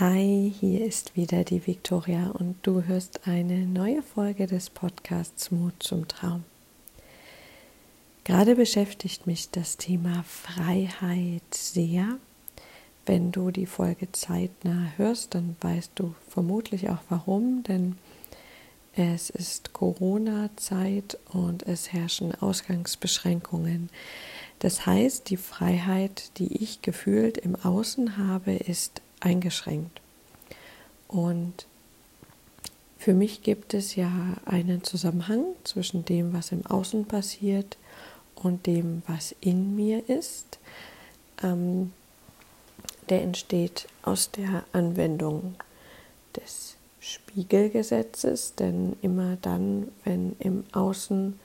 Hi, hier ist wieder die Victoria und du hörst eine neue Folge des Podcasts Mut zum Traum. Gerade beschäftigt mich das Thema Freiheit sehr. Wenn du die Folge zeitnah hörst, dann weißt du vermutlich auch warum, denn es ist Corona-Zeit und es herrschen Ausgangsbeschränkungen. Das heißt, die Freiheit, die ich gefühlt im Außen habe, ist eingeschränkt. Und für mich gibt es ja einen Zusammenhang zwischen dem, was im Außen passiert und dem, was in mir ist. Ähm, der entsteht aus der Anwendung des Spiegelgesetzes, denn immer dann, wenn im Außen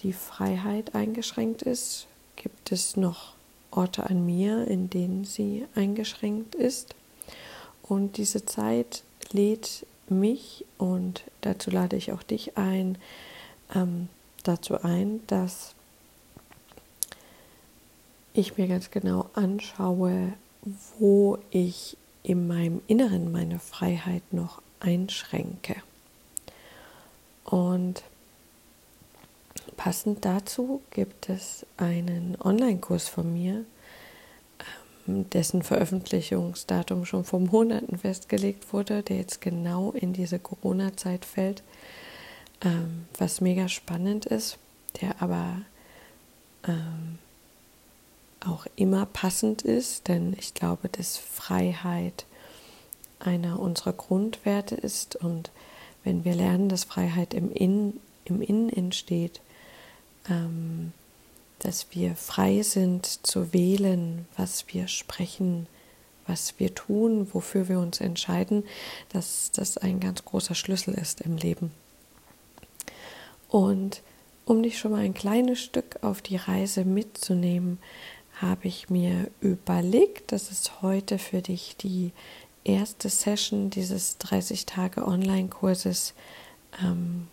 die Freiheit eingeschränkt ist, gibt es noch Orte an mir, in denen sie eingeschränkt ist. Und diese Zeit lädt mich und dazu lade ich auch dich ein, ähm, dazu ein, dass ich mir ganz genau anschaue, wo ich in meinem Inneren meine Freiheit noch einschränke. Und Passend dazu gibt es einen Online-Kurs von mir, ähm, dessen Veröffentlichungsdatum schon vor Monaten festgelegt wurde, der jetzt genau in diese Corona-Zeit fällt, ähm, was mega spannend ist, der aber ähm, auch immer passend ist, denn ich glaube, dass Freiheit einer unserer Grundwerte ist und wenn wir lernen, dass Freiheit im Innen, im Innen entsteht, ähm, dass wir frei sind zu wählen, was wir sprechen, was wir tun, wofür wir uns entscheiden, dass das ein ganz großer Schlüssel ist im Leben. Und um dich schon mal ein kleines Stück auf die Reise mitzunehmen, habe ich mir überlegt, dass es heute für dich die erste Session dieses 30 Tage Online-Kurses ähm,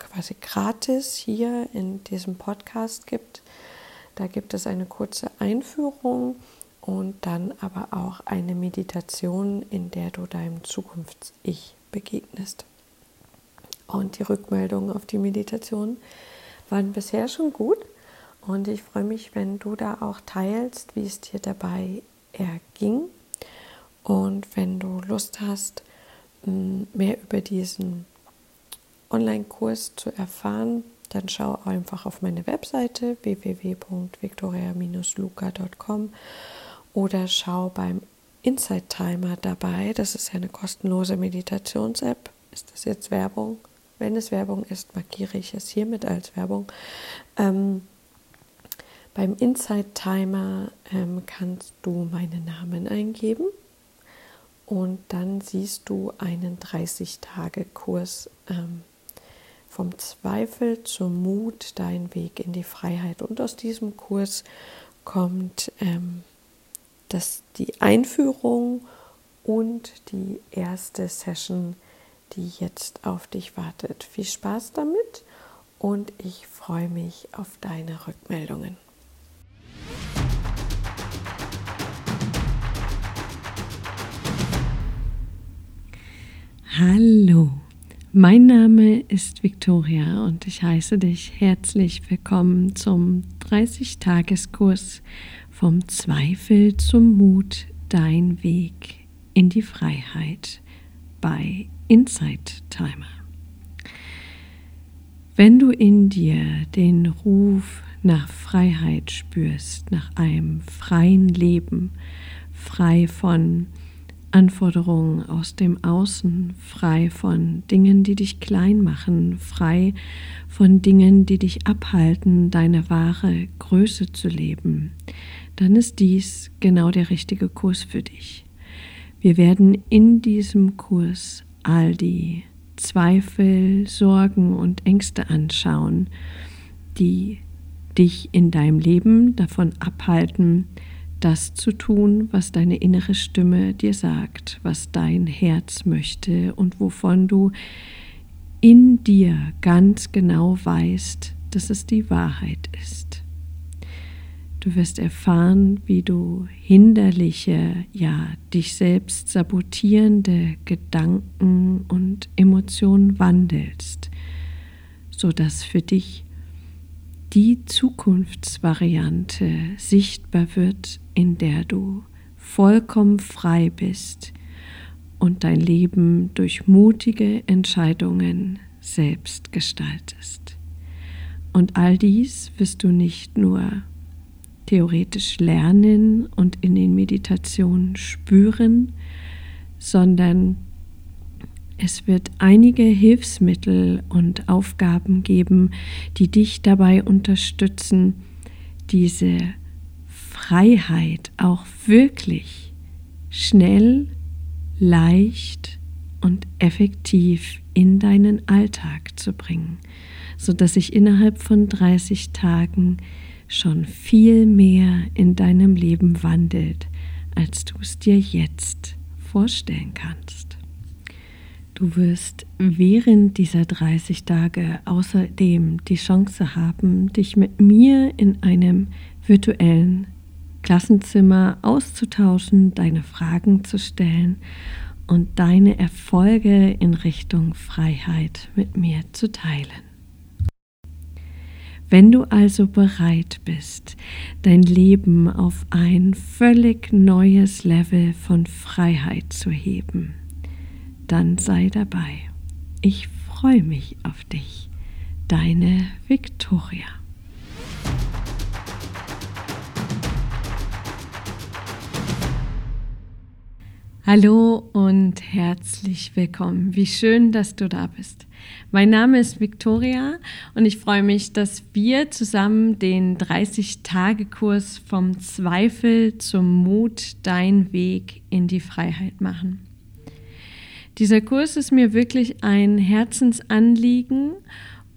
quasi gratis hier in diesem Podcast gibt. Da gibt es eine kurze Einführung und dann aber auch eine Meditation, in der du deinem Zukunfts-Ich begegnest. Und die Rückmeldungen auf die Meditation waren bisher schon gut. Und ich freue mich, wenn du da auch teilst, wie es dir dabei erging. Und wenn du Lust hast, mehr über diesen Online-Kurs zu erfahren, dann schau einfach auf meine Webseite www.victoria-luca.com oder schau beim Insight Timer dabei. Das ist eine kostenlose Meditations-App. Ist das jetzt Werbung? Wenn es Werbung ist, markiere ich es hiermit als Werbung. Ähm, beim Insight Timer ähm, kannst du meinen Namen eingeben und dann siehst du einen 30-Tage-Kurs ähm, vom Zweifel zum Mut, dein Weg in die Freiheit. Und aus diesem Kurs kommt ähm, das, die Einführung und die erste Session, die jetzt auf dich wartet. Viel Spaß damit und ich freue mich auf deine Rückmeldungen. Hallo. Mein Name ist Victoria und ich heiße dich herzlich willkommen zum 30-Tageskurs vom Zweifel zum Mut, dein Weg in die Freiheit bei Insight Timer. Wenn du in dir den Ruf nach Freiheit spürst, nach einem freien Leben, frei von Anforderungen aus dem Außen, frei von Dingen, die dich klein machen, frei von Dingen, die dich abhalten, deine wahre Größe zu leben, dann ist dies genau der richtige Kurs für dich. Wir werden in diesem Kurs all die Zweifel, Sorgen und Ängste anschauen, die dich in deinem Leben davon abhalten, das zu tun, was deine innere Stimme dir sagt, was dein Herz möchte und wovon du in dir ganz genau weißt, dass es die Wahrheit ist. Du wirst erfahren, wie du hinderliche, ja, dich selbst sabotierende Gedanken und Emotionen wandelst, sodass für dich die Zukunftsvariante sichtbar wird, in der du vollkommen frei bist und dein Leben durch mutige Entscheidungen selbst gestaltest. Und all dies wirst du nicht nur theoretisch lernen und in den Meditationen spüren, sondern es wird einige Hilfsmittel und Aufgaben geben, die dich dabei unterstützen, diese Freiheit auch wirklich schnell, leicht und effektiv in deinen Alltag zu bringen, sodass sich innerhalb von 30 Tagen schon viel mehr in deinem Leben wandelt, als du es dir jetzt vorstellen kannst. Du wirst während dieser 30 Tage außerdem die Chance haben, dich mit mir in einem virtuellen Klassenzimmer auszutauschen, deine Fragen zu stellen und deine Erfolge in Richtung Freiheit mit mir zu teilen. Wenn du also bereit bist, dein Leben auf ein völlig neues Level von Freiheit zu heben, dann sei dabei. Ich freue mich auf dich. Deine Victoria. Hallo und herzlich willkommen. Wie schön, dass du da bist. Mein Name ist Victoria und ich freue mich, dass wir zusammen den 30-Tage-Kurs vom Zweifel zum Mut, dein Weg in die Freiheit machen. Dieser Kurs ist mir wirklich ein Herzensanliegen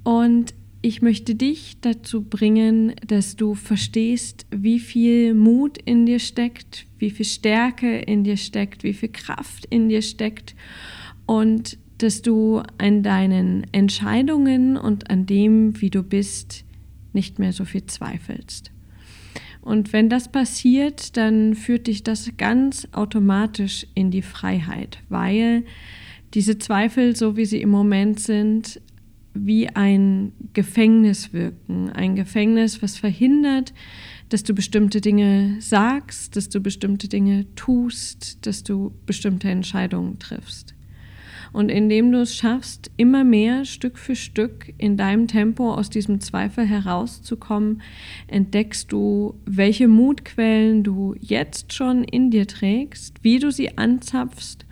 und ich möchte dich dazu bringen, dass du verstehst, wie viel Mut in dir steckt, wie viel Stärke in dir steckt, wie viel Kraft in dir steckt und dass du an deinen Entscheidungen und an dem, wie du bist, nicht mehr so viel zweifelst. Und wenn das passiert, dann führt dich das ganz automatisch in die Freiheit, weil diese Zweifel, so wie sie im Moment sind, wie ein Gefängnis wirken. Ein Gefängnis, was verhindert, dass du bestimmte Dinge sagst, dass du bestimmte Dinge tust, dass du bestimmte Entscheidungen triffst. Und indem du es schaffst, immer mehr Stück für Stück in deinem Tempo aus diesem Zweifel herauszukommen, entdeckst du, welche Mutquellen du jetzt schon in dir trägst, wie du sie anzapfst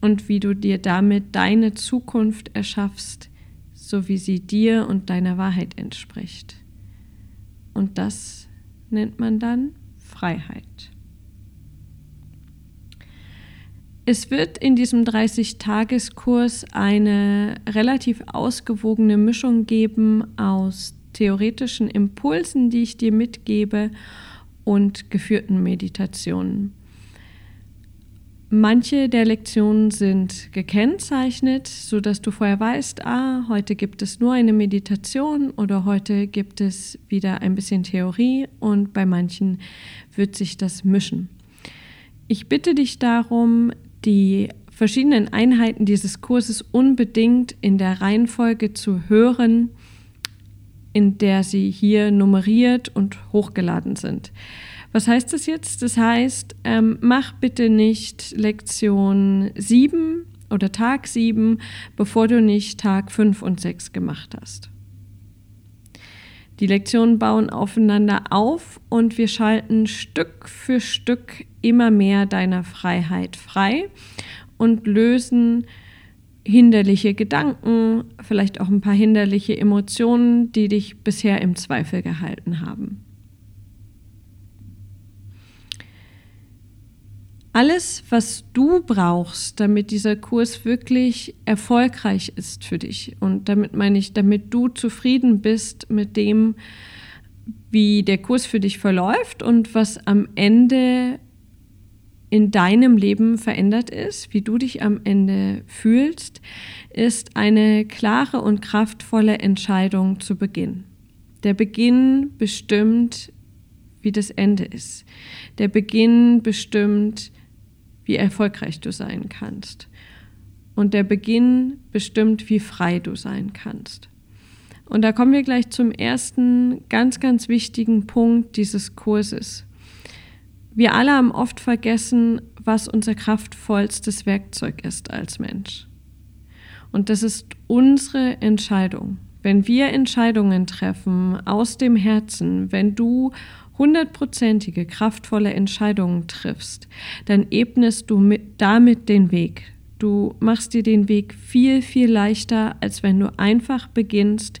und wie du dir damit deine Zukunft erschaffst, so wie sie dir und deiner Wahrheit entspricht. Und das nennt man dann Freiheit. Es wird in diesem 30-Tages-Kurs eine relativ ausgewogene Mischung geben aus theoretischen Impulsen, die ich dir mitgebe, und geführten Meditationen. Manche der Lektionen sind gekennzeichnet, sodass du vorher weißt, ah, heute gibt es nur eine Meditation oder heute gibt es wieder ein bisschen Theorie und bei manchen wird sich das mischen. Ich bitte dich darum, die verschiedenen Einheiten dieses Kurses unbedingt in der Reihenfolge zu hören, in der sie hier nummeriert und hochgeladen sind. Was heißt das jetzt? Das heißt, ähm, mach bitte nicht Lektion 7 oder Tag 7, bevor du nicht Tag 5 und 6 gemacht hast. Die Lektionen bauen aufeinander auf und wir schalten Stück für Stück immer mehr deiner Freiheit frei und lösen hinderliche Gedanken, vielleicht auch ein paar hinderliche Emotionen, die dich bisher im Zweifel gehalten haben. alles, was du brauchst, damit dieser Kurs wirklich erfolgreich ist für dich. Und damit meine ich, damit du zufrieden bist mit dem, wie der Kurs für dich verläuft und was am Ende in deinem Leben verändert ist, wie du dich am Ende fühlst, ist eine klare und kraftvolle Entscheidung zu Beginn. Der Beginn bestimmt, wie das Ende ist. Der Beginn bestimmt, wie erfolgreich du sein kannst. Und der Beginn bestimmt, wie frei du sein kannst. Und da kommen wir gleich zum ersten ganz, ganz wichtigen Punkt dieses Kurses. Wir alle haben oft vergessen, was unser kraftvollstes Werkzeug ist als Mensch. Und das ist unsere Entscheidung. Wenn wir Entscheidungen treffen aus dem Herzen, wenn du hundertprozentige, kraftvolle Entscheidungen triffst, dann ebnest du mit, damit den Weg. Du machst dir den Weg viel, viel leichter, als wenn du einfach beginnst,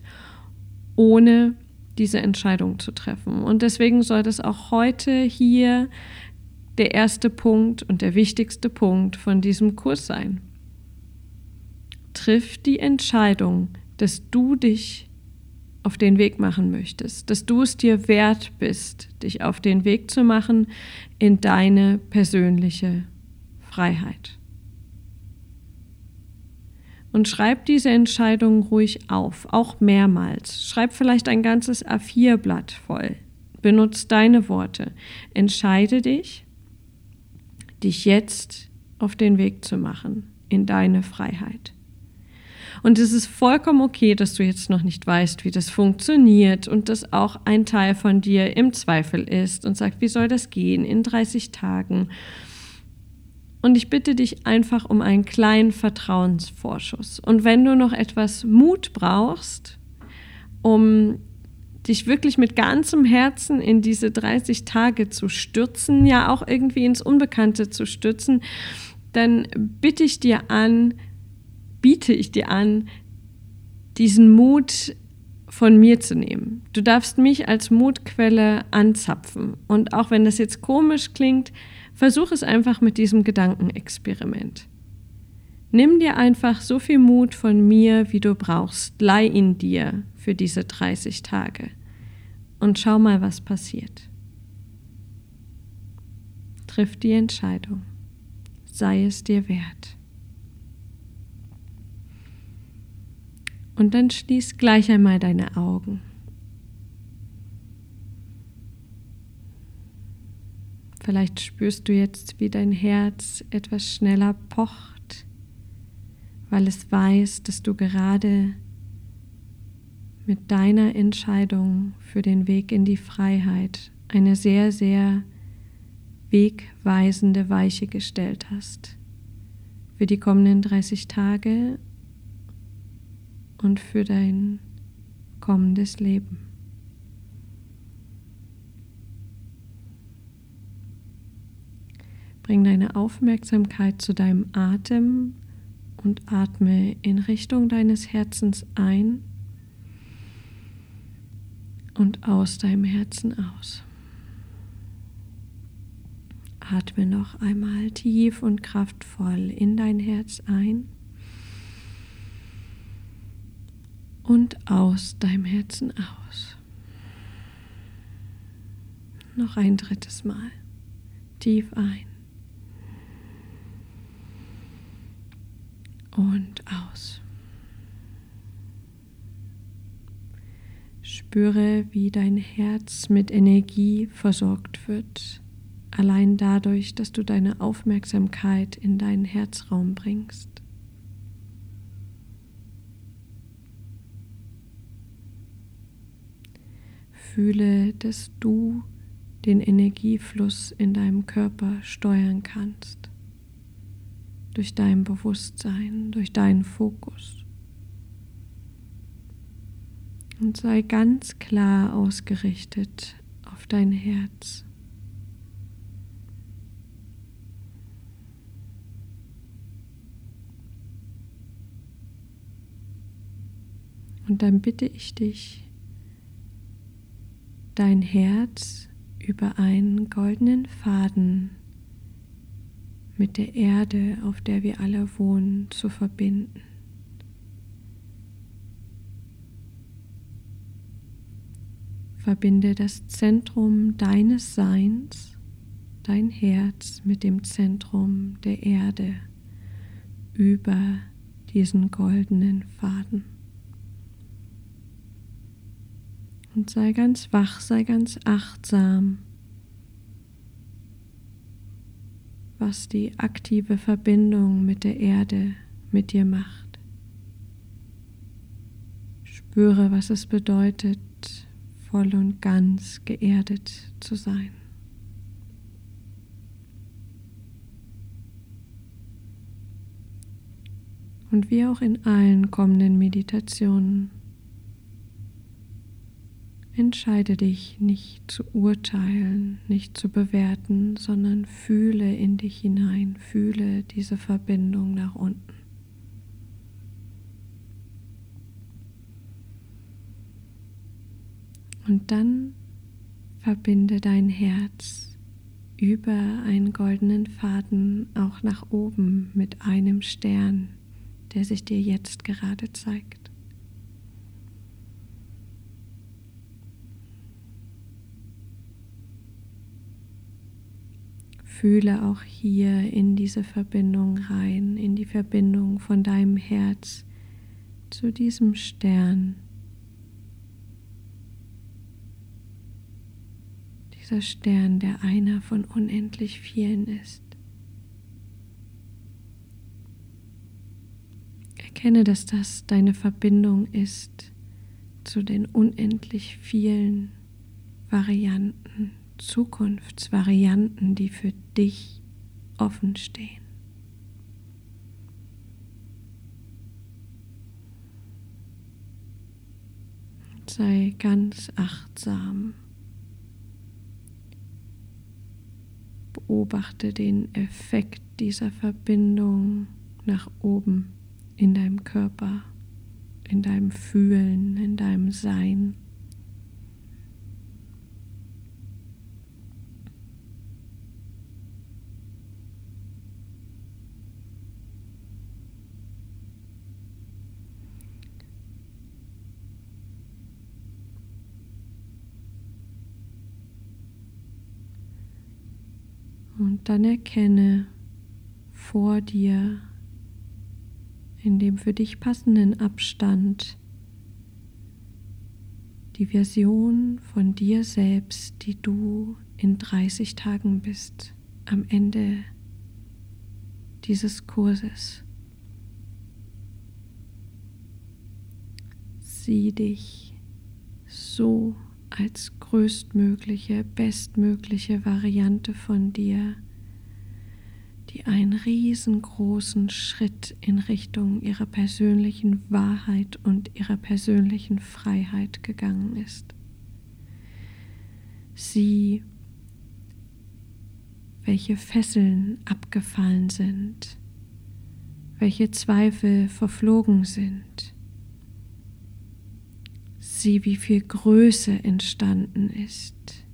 ohne diese Entscheidung zu treffen. Und deswegen soll das auch heute hier der erste Punkt und der wichtigste Punkt von diesem Kurs sein. Triff die Entscheidung, dass du dich auf den Weg machen möchtest, dass du es dir wert bist, dich auf den Weg zu machen in deine persönliche Freiheit. Und schreib diese Entscheidung ruhig auf, auch mehrmals. Schreib vielleicht ein ganzes A4-Blatt voll. Benutz deine Worte. Entscheide dich, dich jetzt auf den Weg zu machen in deine Freiheit. Und es ist vollkommen okay, dass du jetzt noch nicht weißt, wie das funktioniert und dass auch ein Teil von dir im Zweifel ist und sagt, wie soll das gehen in 30 Tagen? Und ich bitte dich einfach um einen kleinen Vertrauensvorschuss. Und wenn du noch etwas Mut brauchst, um dich wirklich mit ganzem Herzen in diese 30 Tage zu stürzen, ja auch irgendwie ins Unbekannte zu stürzen, dann bitte ich dir an, biete ich dir an, diesen Mut von mir zu nehmen. Du darfst mich als Mutquelle anzapfen. Und auch wenn das jetzt komisch klingt, versuch es einfach mit diesem Gedankenexperiment. Nimm dir einfach so viel Mut von mir, wie du brauchst. Leih ihn dir für diese 30 Tage. Und schau mal, was passiert. Triff die Entscheidung. Sei es dir wert. Und dann schließ gleich einmal deine Augen. Vielleicht spürst du jetzt, wie dein Herz etwas schneller pocht, weil es weiß, dass du gerade mit deiner Entscheidung für den Weg in die Freiheit eine sehr, sehr wegweisende Weiche gestellt hast. Für die kommenden 30 Tage und für dein kommendes Leben. Bring deine Aufmerksamkeit zu deinem Atem und atme in Richtung deines Herzens ein und aus deinem Herzen aus. Atme noch einmal tief und kraftvoll in dein Herz ein und aus deinem Herzen aus. Noch ein drittes Mal. Tief ein. Und aus. Spüre, wie dein Herz mit Energie versorgt wird, allein dadurch, dass du deine Aufmerksamkeit in deinen Herzraum bringst. Fühle, dass du den Energiefluss in deinem Körper steuern kannst. Durch dein Bewusstsein, durch deinen Fokus. Und sei ganz klar ausgerichtet auf dein Herz. Und dann bitte ich dich, dein Herz über einen goldenen Faden mit der Erde, auf der wir alle wohnen, zu verbinden. Verbinde das Zentrum deines Seins, dein Herz mit dem Zentrum der Erde über diesen goldenen Faden. und sei ganz wach, sei ganz achtsam, was die aktive Verbindung mit der Erde mit dir macht. Spüre, was es bedeutet, voll und ganz geerdet zu sein. Und wie auch in allen kommenden Meditationen entscheide dich nicht zu urteilen, nicht zu bewerten, sondern fühle in dich hinein, fühle diese Verbindung nach unten. Und dann verbinde dein Herz über einen goldenen Faden auch nach oben mit einem Stern, der sich dir jetzt gerade zeigt. Fühle auch hier in diese Verbindung rein, in die Verbindung von deinem Herz zu diesem Stern. Dieser Stern, der einer von unendlich vielen ist. Erkenne, dass das deine Verbindung ist zu den unendlich vielen Varianten, Zukunftsvarianten, die für dich offen stehen. Sei ganz achtsam. Beobachte den Effekt dieser Verbindung nach oben in deinem Körper, in deinem Fühlen, in deinem Sein. Und dann erkenne vor dir in dem für dich passenden Abstand die Version von dir selbst, die du in 30 Tagen bist, am Ende dieses Kurses. Sieh dich so als größtmögliche, bestmögliche Variante von dir die einen riesengroßen Schritt in Richtung ihrer persönlichen Wahrheit und ihrer persönlichen Freiheit gegangen ist. Sie, welche Fesseln abgefallen sind, welche Zweifel verflogen sind, sie, wie viel Größe entstanden ist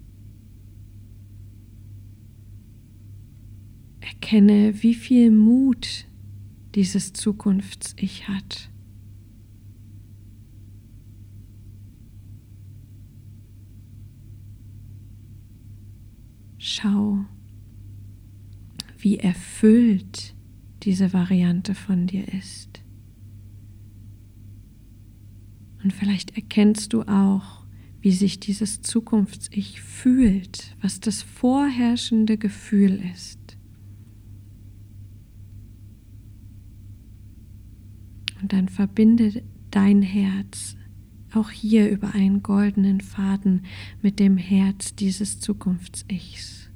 Erkenne, wie viel Mut dieses Zukunfts-Ich hat. Schau, wie erfüllt diese Variante von dir ist. Und vielleicht erkennst du auch, wie sich dieses Zukunfts-Ich fühlt, was das vorherrschende Gefühl ist. Und dann verbinde dein Herz auch hier über einen goldenen Faden mit dem Herz dieses Zukunfts-Ichs.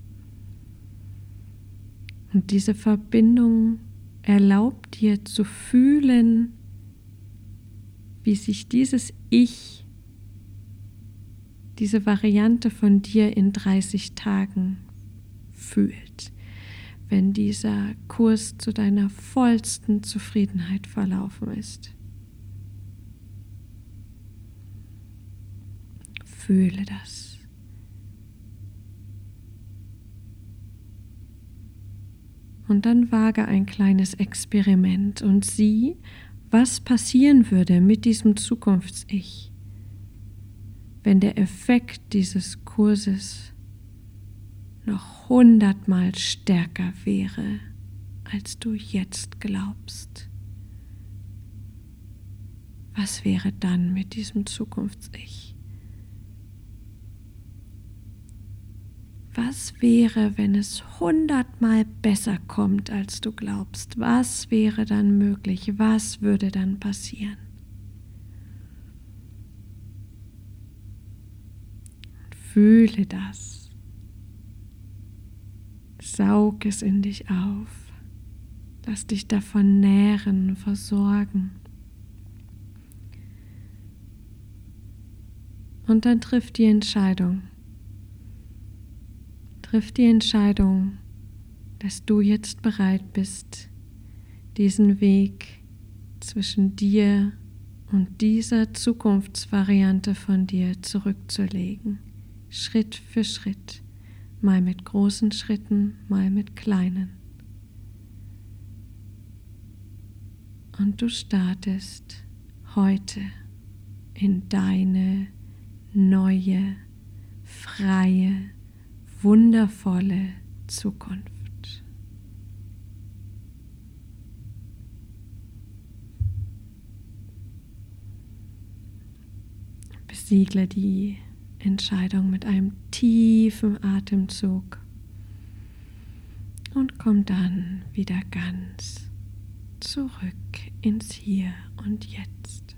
Und diese Verbindung erlaubt dir zu fühlen, wie sich dieses Ich, diese Variante von dir in 30 Tagen fühlt wenn dieser Kurs zu deiner vollsten Zufriedenheit verlaufen ist. Fühle das. Und dann wage ein kleines Experiment und sieh, was passieren würde mit diesem Zukunfts-Ich, wenn der Effekt dieses Kurses noch hundertmal stärker wäre, als du jetzt glaubst. Was wäre dann mit diesem Zukunfts-Ich? Was wäre, wenn es hundertmal besser kommt, als du glaubst? Was wäre dann möglich? Was würde dann passieren? Fühle das. Saug es in dich auf. Lass dich davon nähren, versorgen. Und dann triff die Entscheidung. Triff die Entscheidung, dass du jetzt bereit bist, diesen Weg zwischen dir und dieser Zukunftsvariante von dir zurückzulegen. Schritt für Schritt, mal mit großen Schritten, mal mit kleinen. Und du startest heute in deine neue, freie, wundervolle Zukunft. Besiegle die Entscheidung mit einem tiefen Atemzug und komm dann wieder ganz zurück ins Hier und Jetzt.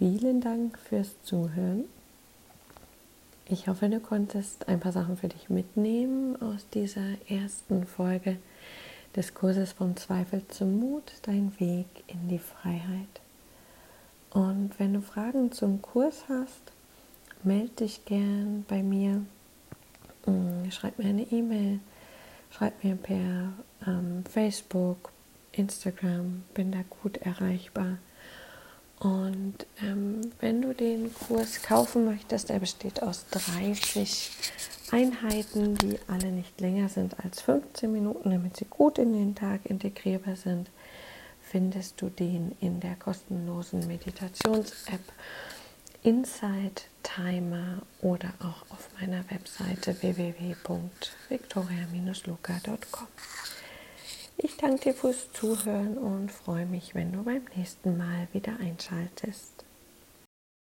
Vielen Dank fürs Zuhören. Ich hoffe, du konntest ein paar Sachen für dich mitnehmen aus dieser ersten Folge des Kurses vom Zweifel zum Mut, dein Weg in die Freiheit. Und wenn du Fragen zum Kurs hast, melde dich gern bei mir, mm, schreib mir eine E-Mail, schreib mir per ähm, Facebook, Instagram, bin da gut erreichbar. Und ähm, wenn du den Kurs kaufen möchtest, der besteht aus 30 Einheiten, die alle nicht länger sind als 15 Minuten, damit sie gut in den Tag integrierbar sind, findest du den in der kostenlosen Meditations-App Inside Timer oder auch auf meiner Webseite www.victoria-luca.com. Ich danke dir fürs Zuhören und freue mich, wenn du beim nächsten Mal wieder einschaltest.